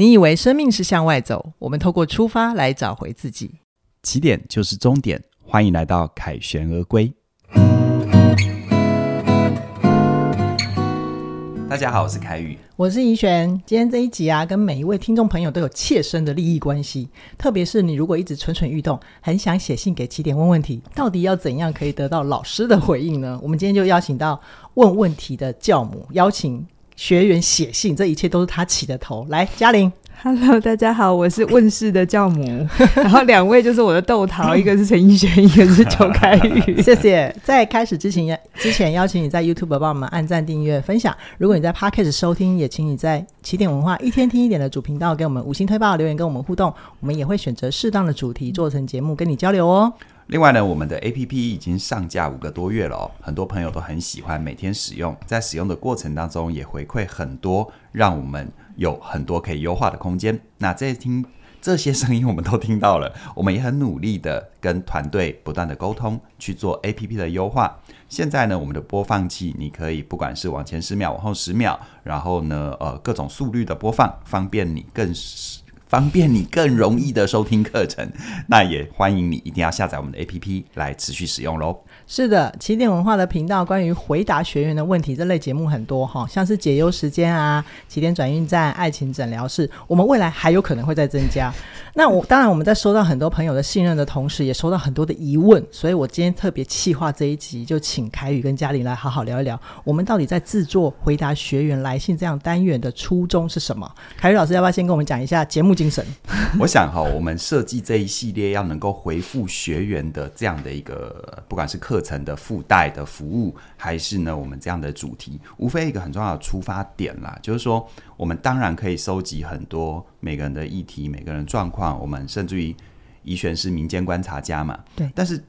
你以为生命是向外走，我们透过出发来找回自己。起点就是终点，欢迎来到凯旋而归。大家好，我是凯宇，我是怡璇。今天这一集啊，跟每一位听众朋友都有切身的利益关系。特别是你如果一直蠢蠢欲动，很想写信给起点问问题，到底要怎样可以得到老师的回应呢？我们今天就邀请到问问题的教母，邀请。学员写信，这一切都是他起的头。来，嘉玲，Hello，大家好，我是问世的教母。然后两位就是我的豆桃，一个是陈奕璇，一个是邱开宇。谢谢。在开始之前，之前邀请你在 YouTube 帮我们按赞、订阅、分享。如果你在 Podcast 收听，也请你在起点文化一天听一点的主频道给我们五星推报留言，跟我们互动。我们也会选择适当的主题做成节目跟你交流哦。另外呢，我们的 APP 已经上架五个多月了哦，很多朋友都很喜欢每天使用，在使用的过程当中也回馈很多，让我们有很多可以优化的空间。那这些听这些声音我们都听到了，我们也很努力的跟团队不断的沟通，去做 APP 的优化。现在呢，我们的播放器你可以不管是往前十秒，往后十秒，然后呢，呃，各种速率的播放，方便你更。方便你更容易的收听课程，那也欢迎你一定要下载我们的 APP 来持续使用喽。是的，起点文化的频道关于回答学员的问题这类节目很多哈，像是解忧时间啊、起点转运站、爱情诊疗室，我们未来还有可能会再增加。那我当然我们在收到很多朋友的信任的同时，也收到很多的疑问，所以我今天特别企划这一集，就请凯宇跟嘉玲来好好聊一聊，我们到底在制作回答学员来信这样单元的初衷是什么？凯宇老师要不要先跟我们讲一下节目精神？我想哈，我们设计这一系列要能够回复学员的这样的一个，不管是课程的附带的服务，还是呢我们这样的主题，无非一个很重要的出发点啦，就是说我们当然可以收集很多每个人的议题、每个人状况，我们甚至于宜璇是民间观察家嘛，对，但是。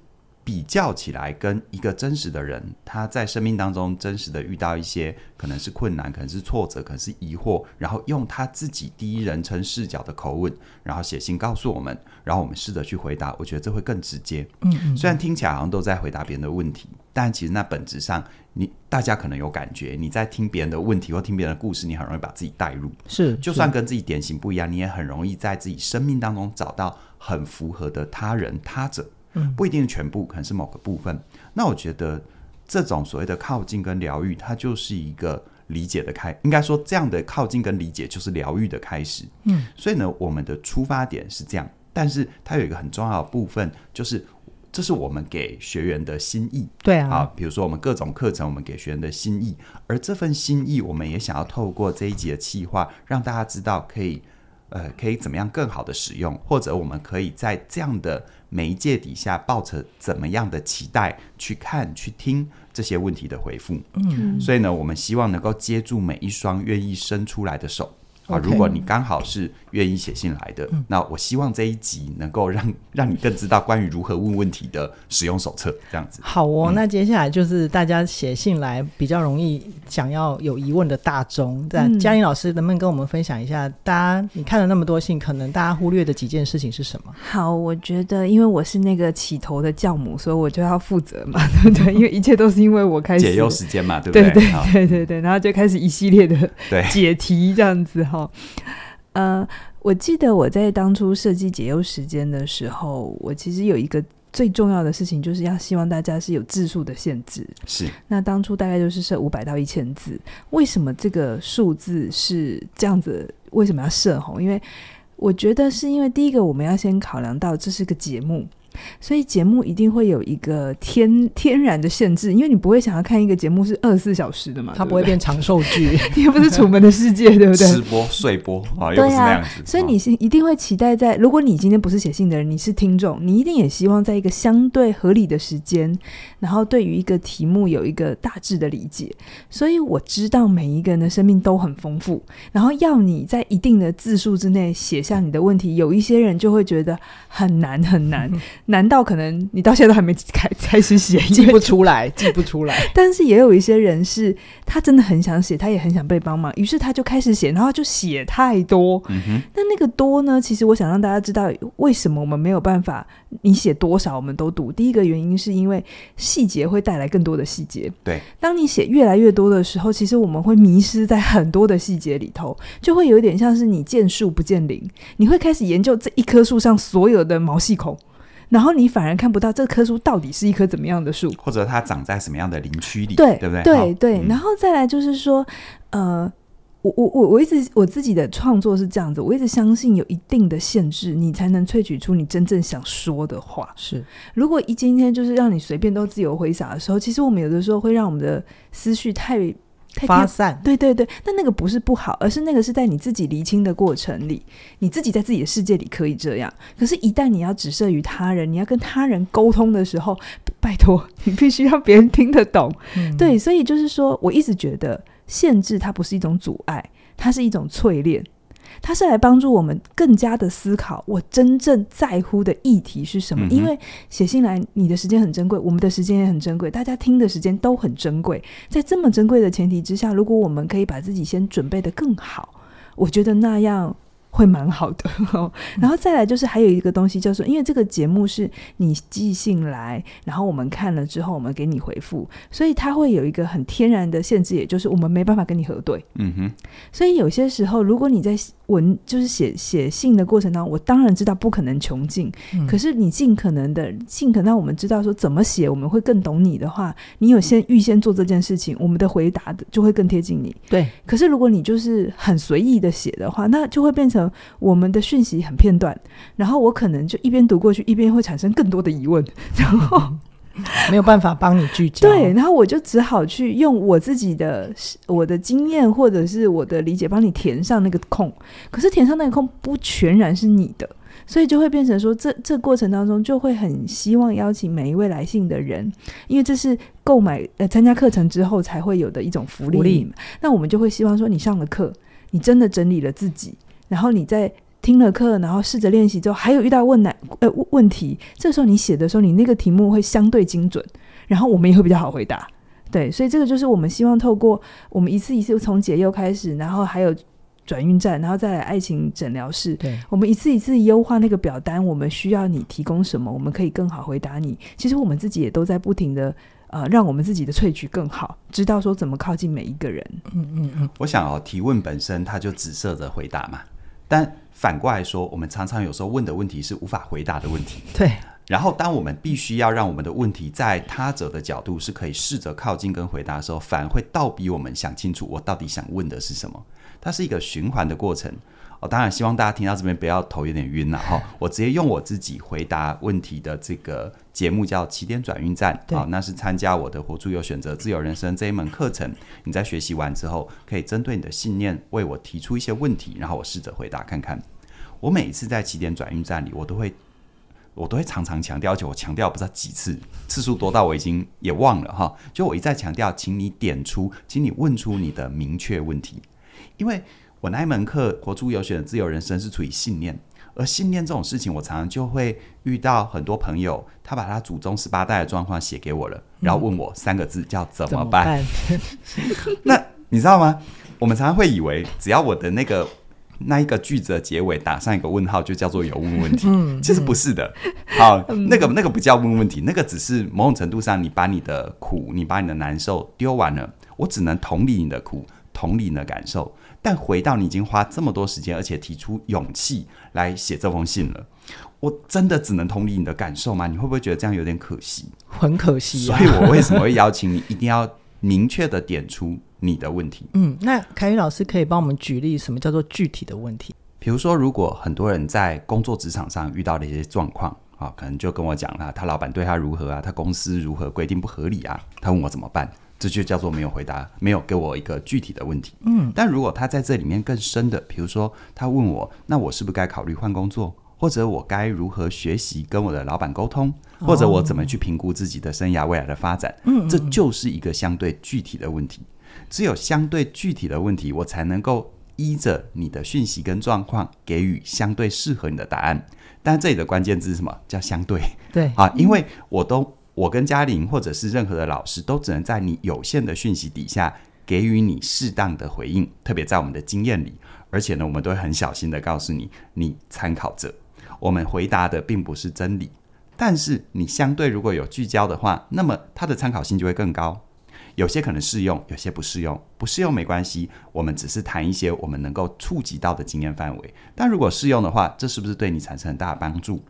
比较起来，跟一个真实的人，他在生命当中真实的遇到一些可能是困难，可能是挫折，可能是疑惑，然后用他自己第一人称视角的口吻，然后写信告诉我们，然后我们试着去回答，我觉得这会更直接。嗯嗯。虽然听起来好像都在回答别人的问题，但其实那本质上，你大家可能有感觉，你在听别人的问题或听别人的故事，你很容易把自己带入。是，就算跟自己典型不一样，你也很容易在自己生命当中找到很符合的他人他者。不一定是全部，可能是某个部分。那我觉得这种所谓的靠近跟疗愈，它就是一个理解的开，应该说这样的靠近跟理解就是疗愈的开始。嗯，所以呢，我们的出发点是这样，但是它有一个很重要的部分，就是这是我们给学员的心意。对啊，好，比如说我们各种课程，我们给学员的心意，而这份心意，我们也想要透过这一集的企划，让大家知道可以。呃，可以怎么样更好的使用，或者我们可以在这样的媒介底下抱着怎么样的期待去看、去听这些问题的回复。嗯，所以呢，我们希望能够接住每一双愿意伸出来的手。啊，如果你刚好是愿意写信来的，嗯，那我希望这一集能够让 让你更知道关于如何问问题的使用手册，这样子。好哦，嗯，那接下来就是大家写信来比较容易想要有疑问的大众，那嘉玲老师能不能跟我们分享一下？大家你看了那么多信，可能大家忽略的几件事情是什么？好，我觉得因为我是那个起头的教母，所以我就要负责嘛，对不对？因为一切都是因为我开始解忧时间嘛，对不对？对对对对对，然后就开始一系列的解题这样子哈。呃，我记得我在当初设计解忧时间的时候，我其实有一个最重要的事情，就是要希望大家是有字数的限制。是，那当初大概就是设五百到一千字。为什么这个数字是这样子？为什么要设？红，因为我觉得是因为第一个，我们要先考量到这是个节目。所以节目一定会有一个天天然的限制，因为你不会想要看一个节目是二十四小时的嘛，它不会变长寿剧，又不是《楚门的世界》，对不对？吃播、睡播啊，又不是那样子。所以你是一定会期待在，如果你今天不是写信的人，你是听众，你一定也希望在一个相对合理的时间，然后对于一个题目有一个大致的理解。所以我知道每一个人的生命都很丰富，然后要你在一定的字数之内写下你的问题，有一些人就会觉得很难很难。难道可能你到现在都还没开开始写，记不出来，记不出来。但是也有一些人是，他真的很想写，他也很想被帮忙，于是他就开始写，然后就写太多。嗯哼。那那个多呢？其实我想让大家知道，为什么我们没有办法，你写多少我们都读。第一个原因是因为细节会带来更多的细节。对。当你写越来越多的时候，其实我们会迷失在很多的细节里头，就会有一点像是你见树不见林，你会开始研究这一棵树上所有的毛细孔。然后你反而看不到这棵树到底是一棵怎么样的树，或者它长在什么样的林区里，对，对不对？对对。嗯、然后再来就是说，呃，我我我我一直我自己的创作是这样子，我一直相信有一定的限制，你才能萃取出你真正想说的话。是，如果一今天就是让你随便都自由挥洒的时候，其实我们有的时候会让我们的思绪太。发散，对对对，但那个不是不好，而是那个是在你自己厘清的过程里，你自己在自己的世界里可以这样。可是，一旦你要指涉于他人，你要跟他人沟通的时候，拜托你必须让别人听得懂。嗯、对，所以就是说，我一直觉得限制它不是一种阻碍，它是一种淬炼。它是来帮助我们更加的思考，我真正在乎的议题是什么？嗯、因为写信来，你的时间很珍贵，我们的时间也很珍贵，大家听的时间都很珍贵。在这么珍贵的前提之下，如果我们可以把自己先准备的更好，我觉得那样。会蛮好的，然后再来就是还有一个东西，叫做因为这个节目是你寄信来，然后我们看了之后，我们给你回复，所以它会有一个很天然的限制，也就是我们没办法跟你核对。嗯哼。所以有些时候，如果你在文就是写写信的过程当中，我当然知道不可能穷尽，嗯、可是你尽可能的尽可能让我们知道说怎么写，我们会更懂你的话，你有先预先做这件事情，我们的回答就会更贴近你。对。可是如果你就是很随意的写的话，那就会变成。我们的讯息很片段，然后我可能就一边读过去，一边会产生更多的疑问，然后没有办法帮你聚焦。对，然后我就只好去用我自己的我的经验或者是我的理解，帮你填上那个空。可是填上那个空不全然是你的，所以就会变成说，这这过程当中就会很希望邀请每一位来信的人，因为这是购买呃参加课程之后才会有的一种福利。福利。那我们就会希望说，你上了课，你真的整理了自己。然后你在听了课，然后试着练习之后，还有遇到问难呃问题，这时候你写的时候，你那个题目会相对精准，然后我们也会比较好回答。对，所以这个就是我们希望透过我们一次一次从解忧开始，然后还有转运站，然后再来爱情诊疗室，对，我们一次一次优化那个表单，我们需要你提供什么，我们可以更好回答你。其实我们自己也都在不停的呃，让我们自己的萃取更好，知道说怎么靠近每一个人。嗯嗯嗯，我想哦，提问本身它就紫色的回答嘛。但反过来说，我们常常有时候问的问题是无法回答的问题。对。然后，当我们必须要让我们的问题在他者的角度是可以试着靠近跟回答的时候，反而会倒逼我们想清楚我到底想问的是什么。它是一个循环的过程。我、哦、当然希望大家听到这边不要头有点晕了哈。我直接用我自己回答问题的这个节目叫起点转运站，好、哦，那是参加我的活出有选择自由人生这一门课程。你在学习完之后，可以针对你的信念为我提出一些问题，然后我试着回答看看。我每一次在起点转运站里，我都会我都会常常强调，而且我强调不知道几次，次数多到我已经也忘了哈。就我一再强调，请你点出，请你问出你的明确问题，因为。我那一门课《活出有选的自由人生》是处于信念，而信念这种事情，我常常就会遇到很多朋友，他把他祖宗十八代的状况写给我了，然后问我三个字叫怎么办？那你知道吗？我们常常会以为，只要我的那个那一个句子的结尾打上一个问号，就叫做有问问题。嗯，其实不是的。好，那个那个不叫问问题，那个只是某种程度上，你把你的苦，你把你的难受丢完了，我只能同理你的苦，同理你的感受。但回到你已经花这么多时间，而且提出勇气来写这封信了，我真的只能同理你的感受吗？你会不会觉得这样有点可惜？很可惜啊。所以我为什么会邀请你，一定要明确的点出你的问题？嗯，那凯宇老师可以帮我们举例，什么叫做具体的问题？比如说，如果很多人在工作职场上遇到的一些状况啊，可能就跟我讲了，他老板对他如何啊，他公司如何规定不合理啊，他问我怎么办？这就叫做没有回答，没有给我一个具体的问题。嗯，但如果他在这里面更深的，比如说他问我，那我是不是该考虑换工作，或者我该如何学习跟我的老板沟通，或者我怎么去评估自己的生涯未来的发展？嗯，这就是一个相对具体的问题。只有相对具体的问题，我才能够依着你的讯息跟状况，给予相对适合你的答案。但这里的关键字是什么？叫相对。对啊，因为我都我跟嘉玲或者是任何的老师都只能在你有限的讯息底下给予你适当的回应，特别在我们的经验里，而且呢，我们都会很小心的告诉你，你参考着，我们回答的并不是真理，但是你相对如果有聚焦的话，那么它的参考性就会更高。有些可能适用，有些不适用。不适用没关系，我们只是谈一些我们能够触及到的经验范围。但如果适用的话，这是不是对你产生很大的帮助？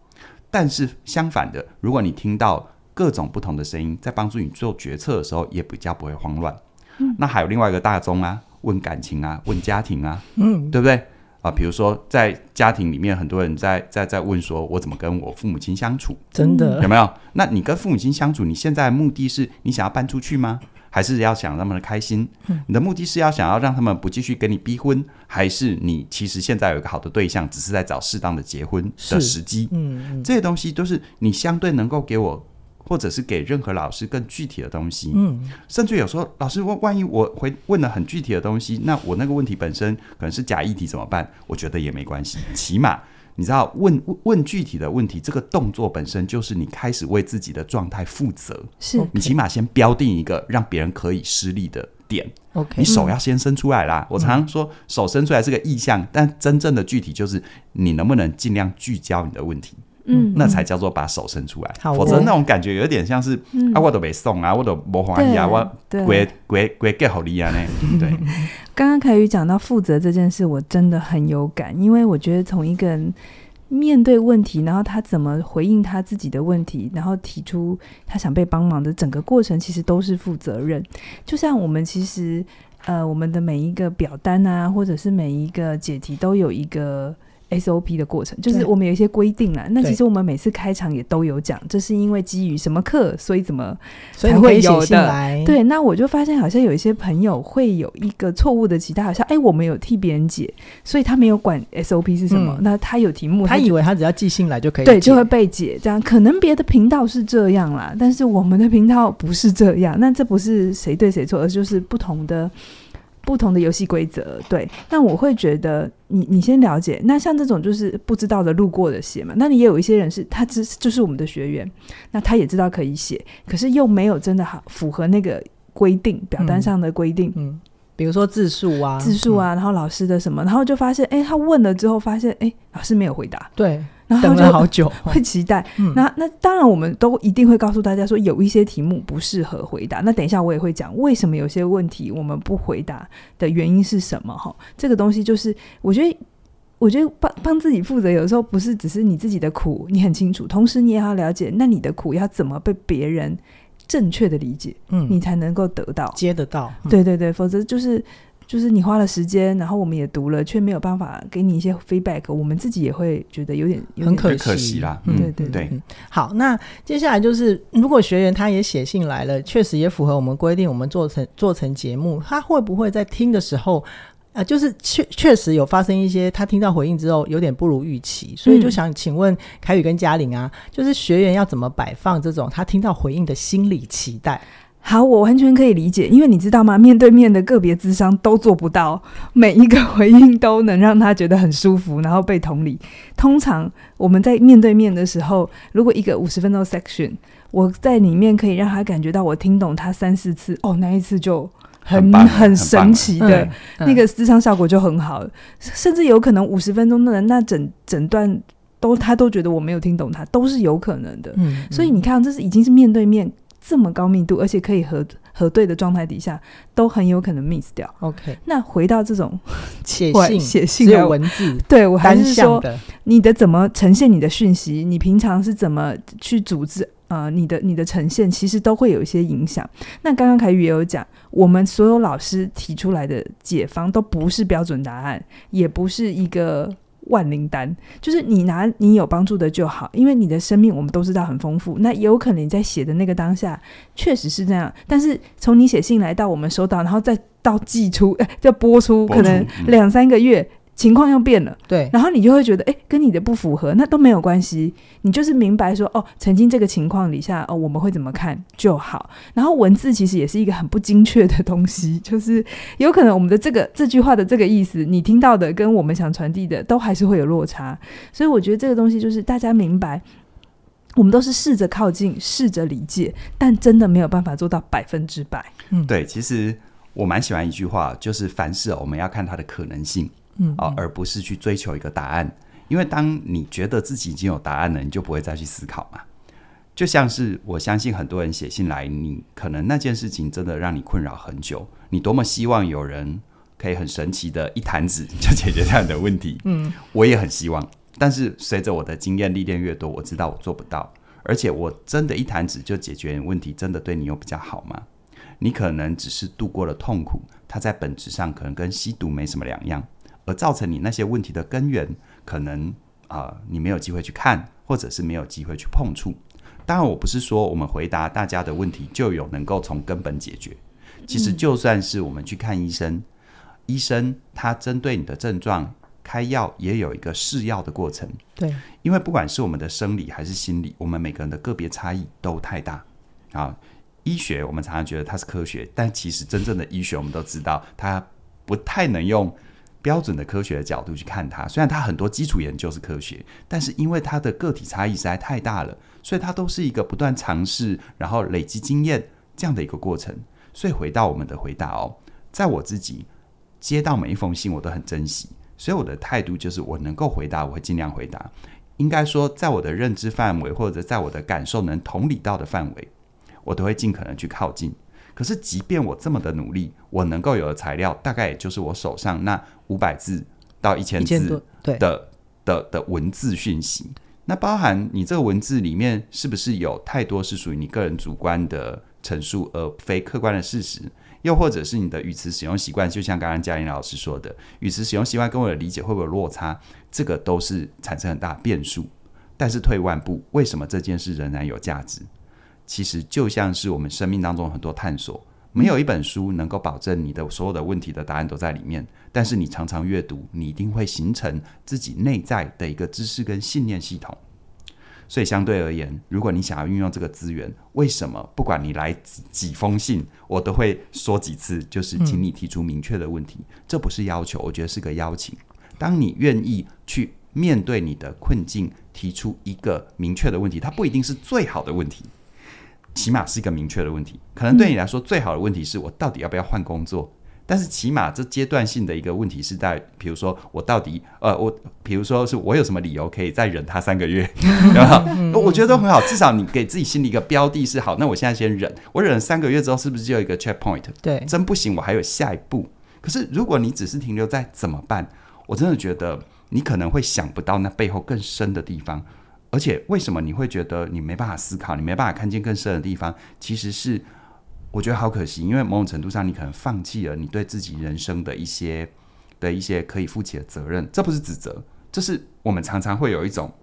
但是相反的，如果你听到各种不同的声音，在帮助你做决策的时候，也比较不会慌乱。嗯，那还有另外一个大宗啊，问感情啊，问家庭啊，嗯，对不对？啊，比如说在家庭里面，很多人在在在问说，我怎么跟我父母亲相处？真的有没有？那你跟父母亲相处，你现在的目的是你想要搬出去吗？还是要想让他们开心？嗯你的目的是要想要让他们不继续跟你逼婚，还是你其实现在有一个好的对象，只是在找适当的结婚的时机？嗯，嗯，这些东西都是你相对能够给我，或者是给任何老师更具体的东西。嗯，甚至有时候老师问，万一我回问了很具体的东西，那我那个问题本身可能是假议题怎么办？我觉得也没关系，起码。你知道问问具体的问题，这个动作本身就是你开始为自己的状态负责。是你起码先标定一个让别人可以施力的点。OK，你手要先伸出来啦。嗯、我常常说手伸出来是个意向，但真正的具体就是你能不能尽量聚焦你的问题。嗯，那才叫做把手伸出来。好，否则那种感觉有点像是、嗯、啊，我都没送啊，我都没还你啊，我归归归给好利啊呢。对。刚刚凯宇讲到负责这件事，我真的很有感，因为我觉得从一个人面对问题，然后他怎么回应他自己的问题，然后提出他想被帮忙的整个过程，其实都是负责任。就像我们其实呃，我们的每一个表单啊，或者是每一个解题，都有一个。SOP 的过程就是我们有一些规定啦。那其实我们每次开场也都有讲，这是因为基于什么课，所以怎么才会有的。对，那我就发现好像有一些朋友会有一个错误的期待，好像哎，我们有替别人解，所以他没有管 SOP 是什么。嗯、那他有题目他，他以为他只要寄信来就可以，对，就会被解。这样可能别的频道是这样啦，但是我们的频道不是这样。那这不是谁对谁错，而就是不同的。不同的游戏规则，对。那我会觉得你，你你先了解。那像这种就是不知道的、路过的写嘛。那你也有一些人是他只就是我们的学员，那他也知道可以写，可是又没有真的好符合那个规定，表单上的规定。嗯，嗯，比如说字数啊，字数啊，然后老师的什么，然后就发现，哎，他问了之后发现，哎，老师没有回答。对。然后等了好久，会期待。嗯、那那当然，我们都一定会告诉大家说，有一些题目不适合回答。那等一下我也会讲，为什么有些问题我们不回答的原因是什么？哈，这个东西就是，我觉得，我觉得帮帮自己负责，有时候不是只是你自己的苦，你很清楚，同时你也要了解，那你的苦要怎么被别人正确的理解，嗯，你才能够得到接得到。嗯、对对对，否则就是。就是你花了时间，然后我们也读了，却没有办法给你一些 feedback，我们自己也会觉得有点，很可惜，可惜啦。嗯、对对对、嗯。好，那接下来就是，如果学员他也写信来了，确实也符合我们规定，我们做成做成节目，他会不会在听的时候，呃，就是确确实有发生一些他听到回应之后有点不如预期，所以就想请问凯宇跟嘉玲啊，就是学员要怎么摆放这种他听到回应的心理期待？好，我完全可以理解，因为你知道吗？面对面的个别智商都做不到每一个回应都能让他觉得很舒服，然后被同理。通常我们在面对面的时候，如果一个五十分钟 section，我在里面可以让他感觉到我听懂他三四次，哦，那一次就很很，很神奇的，那个智商效果就很好，甚至有可能五十分钟的人，那整整段都他都觉得我没有听懂他，都是有可能的。嗯，所以你看，这是已经是面对面。这么高密度，而且可以核核对的状态底下，都很有可能 miss 掉。OK，那回到这种 写信，写信只有文字，对我还是说，你的怎么呈现你的讯息，你平常是怎么去组织呃你的你的呈现，其实都会有一些影响。那刚刚凯宇也有讲，我们所有老师提出来的解方都不是标准答案，也不是一个。万灵丹就是你拿你有帮助的就好，因为你的生命我们都知道很丰富。那也有可能你在写的那个当下确实是这样，但是从你写信来到我们收到，然后再到寄出，哎，再播出，可能两三个月。情况又变了，对，然后你就会觉得，哎，跟你的不符合，那都没有关系，你就是明白说，哦，曾经这个情况底下，哦，我们会怎么看就好。然后文字其实也是一个很不精确的东西，就是有可能我们的这个这句话的这个意思，你听到的跟我们想传递的都还是会有落差。所以我觉得这个东西就是大家明白，我们都是试着靠近，试着理解，但真的没有办法做到百分之百。嗯，对，其实我蛮喜欢一句话，就是凡事我们要看它的可能性，嗯，啊，而不是去追求一个答案。因为当你觉得自己已经有答案了，你就不会再去思考嘛。就像是我相信很多人写信来，你可能那件事情真的让你困扰很久，你多么希望有人可以很神奇的一弹指就解决这样的问题。嗯，我也很希望。但是随着我的经验历练越多，我知道我做不到。而且我真的一弹指就解决问题，真的对你有比较好吗？你可能只是度过了痛苦，它在本质上可能跟吸毒没什么两样，而造成你那些问题的根源，可能啊、呃、你没有机会去看，或者是没有机会去碰触。当然，我不是说我们回答大家的问题就有能够从根本解决。其实就算是我们去看医生，嗯、医生他针对你的症状。开药也有一个试药的过程，对，因为不管是我们的生理还是心理，我们每个人的个别差异都太大啊。医学我们常常觉得它是科学，但其实真正的医学我们都知道，它不太能用标准的科学的角度去看它。虽然它很多基础研究是科学，但是因为它的个体差异实在太大了，所以它都是一个不断尝试，然后累积经验这样的一个过程。所以回到我们的回答哦，在我自己接到每一封信，我都很珍惜。所以我的态度就是，我能够回答，我会尽量回答。应该说，在我的认知范围，或者在我的感受能同理到的范围，我都会尽可能去靠近。可是，即便我这么的努力，我能够有的材料，大概也就是我手上那五百字到一千字的的的，的文字讯息。那包含你这个文字里面，是不是有太多是属于你个人主观的陈述，而非客观的事实？又或者是你的语词使用习惯，就像刚刚嘉玲老师说的，语词使用习惯跟我的理解会不会有落差？这个都是产生很大变数。但是退一万步，为什么这件事仍然有价值？其实就像是我们生命当中很多探索，没有一本书能够保证你的所有的问题的答案都在里面。但是你常常阅读，你一定会形成自己内在的一个知识跟信念系统。所以相对而言，如果你想要运用这个资源，为什么不管你来几封信，我都会说几次，就是请你提出明确的问题。这不是要求，我觉得是个邀请。当你愿意去面对你的困境，提出一个明确的问题，它不一定是最好的问题，起码是一个明确的问题。可能对你来说，最好的问题是我到底要不要换工作？但是起码这阶段性的一个问题是在，比如说我到底呃我，比如说是我有什么理由可以再忍他三个月，然后我觉得都很好，至少你给自己心里一个标的是好，那我现在先忍，我忍了三个月之后是不是就有一个 checkpoint？对，真不行我还有下一步。可是如果你只是停留在怎么办，我真的觉得你可能会想不到那背后更深的地方。而且为什么你会觉得你没办法思考，你没办法看见更深的地方？其实是。我觉得好可惜，因为某种程度上，你可能放弃了你对自己人生的一些的一些可以负起的责任。这不是指责，这是我们常常会有一种，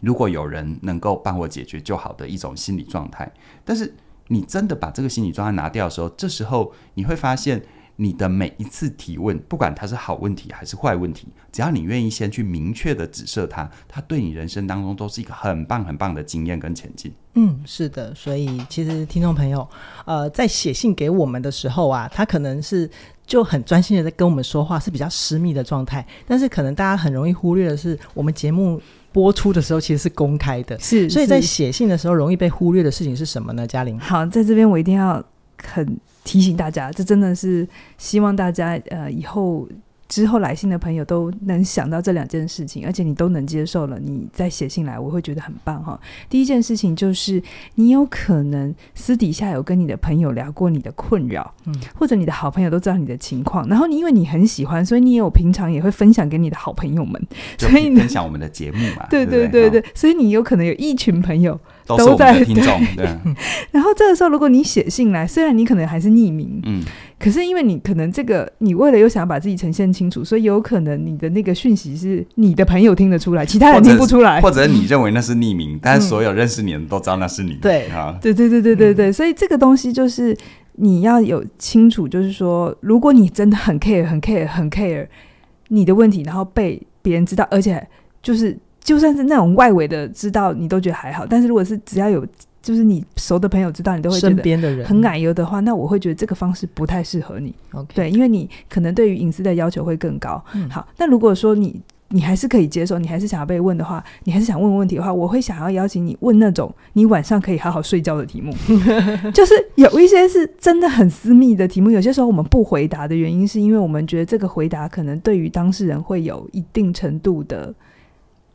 如果有人能够帮我解决就好的一种心理状态。但是你真的把这个心理状态拿掉的时候，这时候你会发现。你的每一次提问，不管它是好问题还是坏问题，只要你愿意先去明确的指涉它，它对你人生当中都是一个很棒很棒的经验跟前进。嗯，是的，所以其实听众朋友，呃，在写信给我们的时候啊，他可能是就很专心的在跟我们说话，是比较私密的状态。但是可能大家很容易忽略的是，我们节目播出的时候其实是公开的，是。所以在写信的时候，容易被忽略的事情是什么呢？嘉玲，好，在这边我一定要很。提醒大家，这真的是希望大家呃以后之后来信的朋友都能想到这两件事情，而且你都能接受了，你再写信来，我会觉得很棒哈。第一件事情就是你有可能私底下有跟你的朋友聊过你的困扰，嗯，或者你的好朋友都知道你的情况，然后你因为你很喜欢，所以你也有平常也会分享给你的好朋友们，所以分享我们的节目嘛，对对对对，所以你有可能有一群朋友。都在听众，对。然后这个时候，如果你写信来，虽然你可能还是匿名，嗯，可是因为你可能这个，你为了又想要把自己呈现清楚，所以有可能你的那个讯息是你的朋友听得出来，其他人听不出来，或者你认为那是匿名，但是所有认识你的人都知道那是你。对啊，对对对对对对，所以这个东西就是你要有清楚，就是说，如果你真的很 care、很 care、很 care 你的问题，然后被别人知道，而且就是。就算是那种外围的知道，你都觉得还好。但是如果是只要有就是你熟的朋友知道，你都会觉得很奶油的话，那我会觉得这个方式不太适合你。对，因为你可能对于隐私的要求会更高。嗯、好，那如果说你你还是可以接受，你还是想要被问的话，你还是想问问题的话，我会想要邀请你问那种你晚上可以好好睡觉的题目。就是有一些是真的很私密的题目，有些时候我们不回答的原因，是因为我们觉得这个回答可能对于当事人会有一定程度的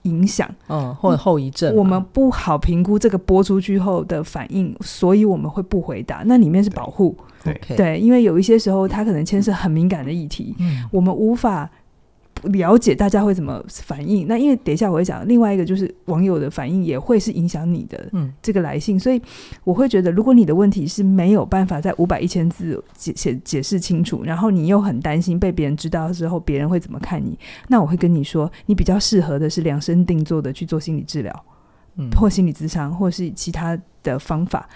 影响，嗯，或者后遗症，我们不好评估这个播出去后的反应，所以我们会不回答。那里面是保护，对对，对，因为有一些时候它可能牵涉很敏感的议题，嗯，我们无法。了解大家会怎么反应，那因为等一下我会讲另外一个，就是网友的反应也会是影响你的这个来信，嗯、所以我会觉得，如果你的问题是没有办法在五百一千字解解解释清楚，然后你又很担心被别人知道之后别人会怎么看你，那我会跟你说，你比较适合的是量身定做的去做心理治疗，嗯，或心理咨商，或是其他的方法。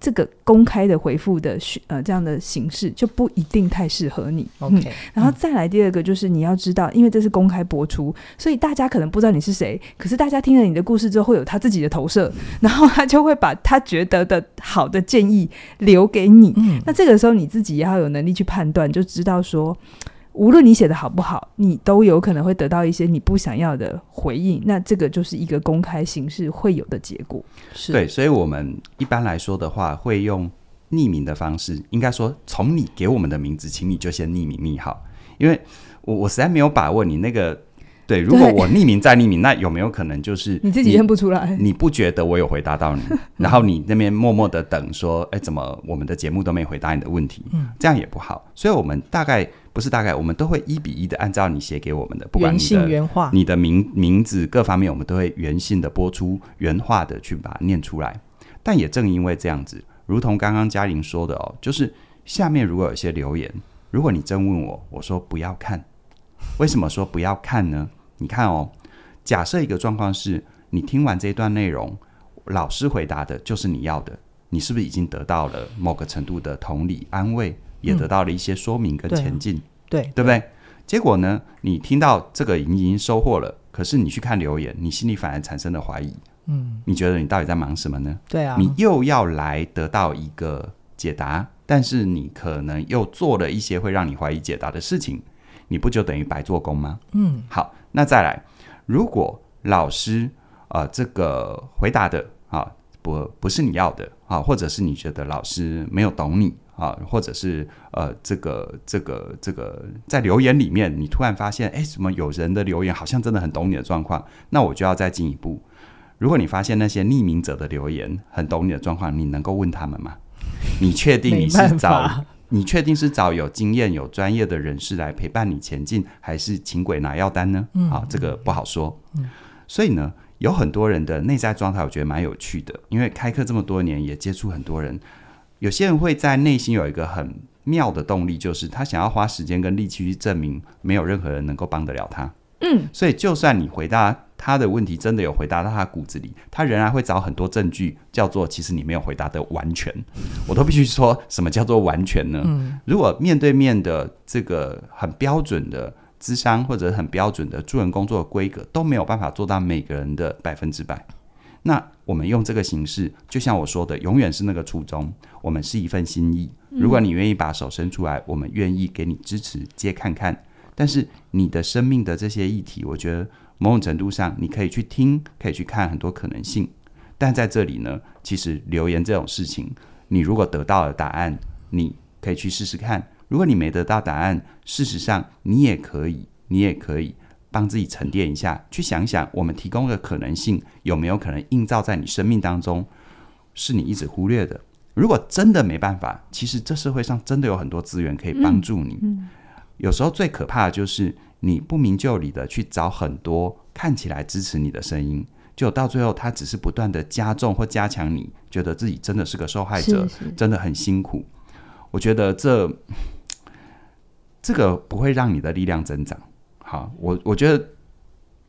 这个公开的回复的呃这样的形式就不一定太适合你。OK，嗯，然后再来第二个就是你要知道，因为这是公开播出，所以大家可能不知道你是谁，可是大家听了你的故事之后会有他自己的投射，然后他就会把他觉得的好的建议留给你。嗯，那这个时候你自己也要有能力去判断，就知道说。无论你写的好不好，你都有可能会得到一些你不想要的回应。那这个就是一个公开形式会有的结果。是对，所以我们一般来说的话，会用匿名的方式。应该说，从你给我们的名字，请你就先匿名匿好，因为我我实在没有把握你那个。对，如果我匿名再匿名，那有没有可能就是你，你自己认不出来？你不觉得我有回答到你，然后你那边默默的等，说，哎，怎么我们的节目都没回答你的问题？嗯，这样也不好。所以，我们大概不是大概，我们都会一比一的按照你写给我们的，不管你的原原话，你的名名字各方面，我们都会原信的播出，原话的去把它念出来。但也正因为这样子，如同刚刚嘉玲说的哦，就是下面如果有些留言，如果你真问我，我说不要看，为什么说不要看呢？你看哦，假设一个状况是，你听完这段内容，老师回答的就是你要的，你是不是已经得到了某个程度的同理安慰，也得到了一些说明跟前进，对、嗯、对不对？结果呢，你听到这个已经已经收获了，可是你去看留言，你心里反而产生了怀疑，嗯，你觉得你到底在忙什么呢？对啊，你又要来得到一个解答，但是你可能又做了一些会让你怀疑解答的事情，你不就等于白做工吗？嗯，好。那再来，如果老师啊、呃，这个回答的啊不不是你要的啊，或者是你觉得老师没有懂你啊，或者是呃这个这个这个在留言里面，你突然发现哎，怎么有人的留言好像真的很懂你的状况？那我就要再进一步。如果你发现那些匿名者的留言很懂你的状况，你能够问他们吗？你确定你是找？你确定是找有经验、有专业的人士来陪伴你前进，还是请鬼拿药单呢？嗯，好，这个不好说。嗯，所以呢，有很多人的内在状态，我觉得蛮有趣的。因为开课这么多年，也接触很多人，有些人会在内心有一个很妙的动力，就是他想要花时间跟力气去证明，没有任何人能够帮得了他。嗯，所以就算你回答他的问题，真的有回答到他骨子里，他仍然会找很多证据，叫做其实你没有回答的完全。我都必须说什么叫做完全呢？嗯，如果面对面的这个很标准的咨商或者很标准的助人工作的规格都没有办法做到每个人的百分之百，那我们用这个形式，就像我说的，永远是那个初衷，我们是一份心意。如果你愿意把手伸出来，我们愿意给你支持，接看看。但是你的生命的这些议题，我觉得某种程度上你可以去听，可以去看很多可能性。但在这里呢，其实留言这种事情，你如果得到了答案，你可以去试试看；如果你没得到答案，事实上你也可以，你也可以帮自己沉淀一下，去想想我们提供的可能性有没有可能映照在你生命当中，是你一直忽略的。如果真的没办法，其实这社会上真的有很多资源可以帮助你。嗯嗯有时候最可怕的就是你不明就里的去找很多看起来支持你的声音，就到最后他只是不断的加重或加强你觉得自己真的是个受害者，真的很辛苦。我觉得这这个不会让你的力量增长。好，我我觉得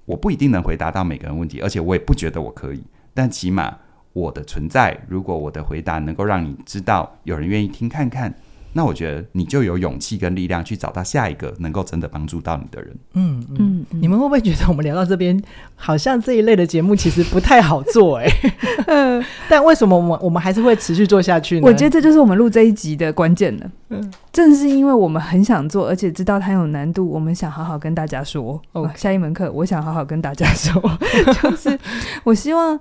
我不一定能回答到每个人问题，而且我也不觉得我可以。但起码我的存在，如果我的回答能够让你知道有人愿意听看看。那我觉得你就有勇气跟力量去找到下一个能够真的帮助到你的人。嗯嗯，嗯，你们会不会觉得我们聊到这边，好像这一类的节目其实不太好做哎、欸？嗯，但为什么我们我们还是会持续做下去呢？我觉得这就是我们录这一集的关键了。嗯，正是因为我们很想做，而且知道它有难度，我们想好好跟大家说。哦，Okay. 下一门课，我想好好跟大家说，就是我希望。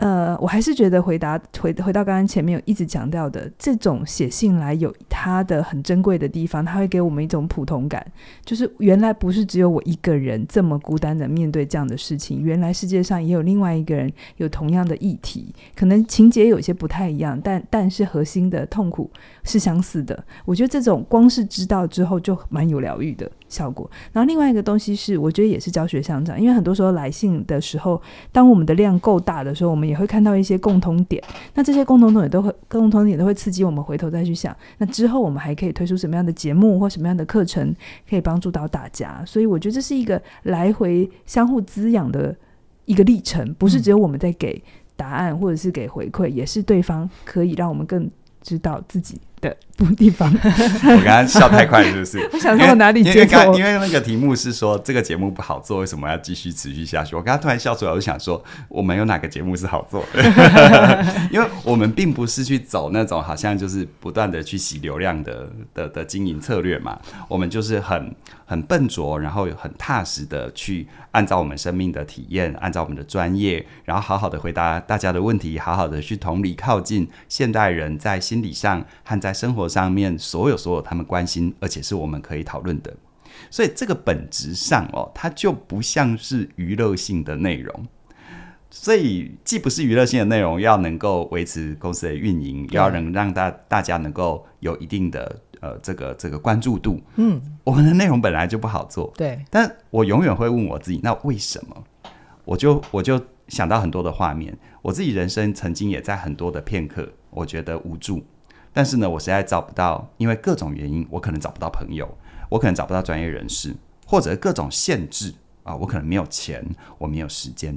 呃，我还是觉得回答回回到刚刚前面有一直强调的，这种写信来有它的很珍贵的地方，它会给我们一种普通感，就是原来不是只有我一个人这么孤单的面对这样的事情，原来世界上也有另外一个人有同样的议题，可能情节有些不太一样，但但是核心的痛苦是相似的。我觉得这种光是知道之后就蛮有疗愈的。效果。然后另外一个东西是，我觉得也是教学相长，因为很多时候来信的时候，当我们的量够大的时候，我们也会看到一些共通点，那这些共同点都会共同点都会刺激我们回头再去想，那之后我们还可以推出什么样的节目或什么样的课程，可以帮助到大家。所以我觉得这是一个来回相互滋养的一个历程，不是只有我们在给答案或者是给回馈，也是对方可以让我们更知道自己的地方，我刚刚笑太快，是不是？我想说哪里接错？因为那个题目是说这个节目不好做，为什么要继续持续下去？我刚刚突然笑出来，我就想说，我们有哪个节目是好做的？因为我们并不是去走那种好像就是不断的去洗流量的的的经营策略嘛，我们就是很很笨拙，然后很踏实的去按照我们生命的体验，按照我们的专业，然后好好的回答大家的问题，好好的去同理靠近现代人在心理上和在生活上面所有所有他们关心，而且是我们可以讨论的，所以这个本质上哦，它就不像是娱乐性的内容，所以既不是娱乐性的内容，要能够维持公司的运营，要能让大大家能够有一定的呃这个这个关注度，嗯，我们的内容本来就不好做，对，但我永远会问我自己，那为什么？我就我就想到很多的画面，我自己人生曾经也在很多的片刻，我觉得无助。但是呢，我实在找不到，因为各种原因，我可能找不到朋友，我可能找不到专业人士，或者各种限制啊，我可能没有钱，我没有时间。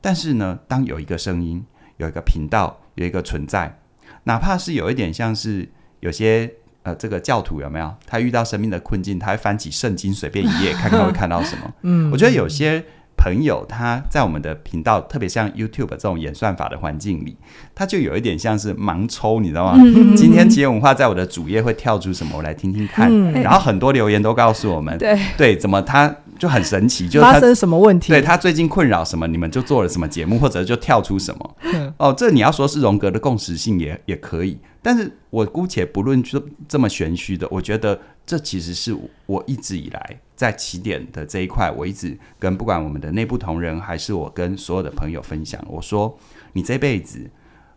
但是呢，当有一个声音，有一个频道，有一个存在，哪怕是有一点像是有些呃，这个教徒有没有？他遇到生命的困境，他会翻起圣经，随便一页看看会看到什么。嗯，我觉得有些。朋友，他在我们的频道，特别像 YouTube 这种演算法的环境里，他就有一点像是盲抽，你知道吗？嗯、今天企业文化在我的主页会跳出什么，我来听听看。嗯、然后很多留言都告诉我们，对对，怎么他就很神奇，就是他发生什么问题？对他最近困扰什么，你们就做了什么节目，或者就跳出什么。嗯、哦，这你要说是荣格的共识性也也可以，但是我姑且不论这这么玄虚的，我觉得。这其实是我一直以来在起点的这一块，我一直跟不管我们的内部同仁，还是我跟所有的朋友分享，我说你这辈子，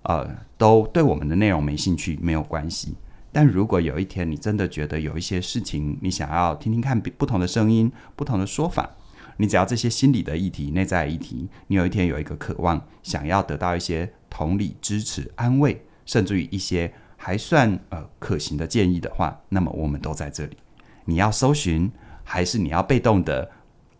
呃，都对我们的内容没兴趣没有关系，但如果有一天你真的觉得有一些事情，你想要听听看不同的声音、不同的说法，你只要这些心理的议题、内在议题，你有一天有一个渴望，想要得到一些同理、支持、安慰，甚至于一些。还算呃可行的建议的话，那么我们都在这里。你要搜寻，还是你要被动的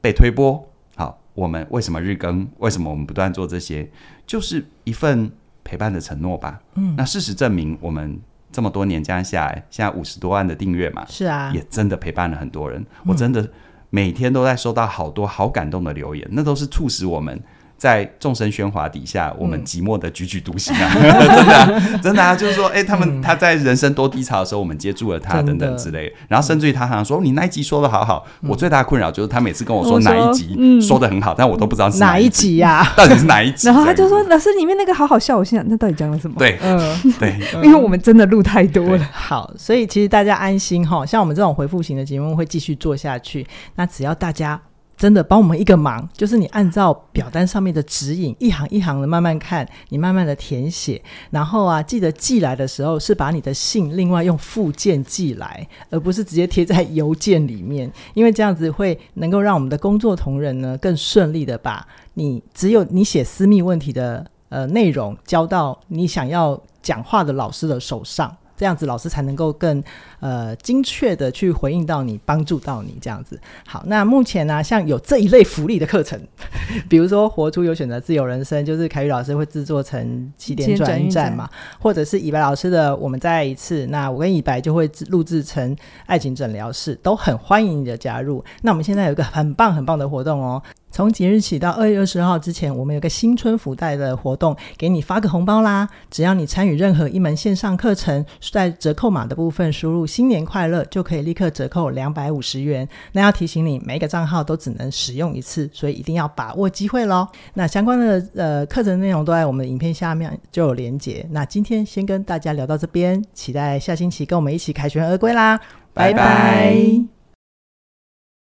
被推波？好，我们为什么日更？为什么我们不断做这些？就是一份陪伴的承诺吧。嗯，那事实证明，我们这么多年这样下来，现在五十多万的订阅嘛，是啊，也真的陪伴了很多人。我真的每天都在收到好多好感动的留言，那都是促使我们。在众生喧哗底下，我们寂寞的踽踽独行啊！嗯、真的、啊，真的啊！就是说，哎、欸，他们、嗯、他在人生多低潮的时候，我们接住了他，等等之类。然后甚至于他好像说：“你那一集说的好好。嗯”我最大的困扰就是他每次跟我说哪一集说的很好，嗯、但我都不知道是哪一集呀、啊？到底是哪一集？然后他就说：“老师，里面那个好好笑。”我心想：“那到底讲了什么？”对，嗯，对，因为我们真的录太多了。好，所以其实大家安心哈，像我们这种回复型的节目会继续做下去。那只要大家。真的帮我们一个忙，就是你按照表单上面的指引，一行一行的慢慢看，你慢慢的填写，然后啊，记得寄来的时候是把你的信另外用附件寄来，而不是直接贴在邮件里面，因为这样子会能够让我们的工作同仁呢更顺利的把你只有你写私密问题的呃内容交到你想要讲话的老师的手上。这样子，老师才能够更呃精确的去回应到你，帮助到你这样子。好，那目前呢、啊，像有这一类福利的课程，比如说活出有选择自由人生，就是凯宇老师会制作成起点转运站嘛，或者是以白老师的我们再来一次，那我跟以白就会录制成爱情诊疗室，都很欢迎你的加入。那我们现在有一个很棒很棒的活动哦。从即日起到二月二十号之前，我们有个新春福袋的活动，给你发个红包啦！只要你参与任何一门线上课程，在折扣码的部分输入“新年快乐”，就可以立刻折扣两百五十元。那要提醒你，每一个账号都只能使用一次，所以一定要把握机会喽。那相关的呃课程内容都在我们的影片下面就有连结。那今天先跟大家聊到这边，期待下星期跟我们一起凯旋而归啦！拜拜。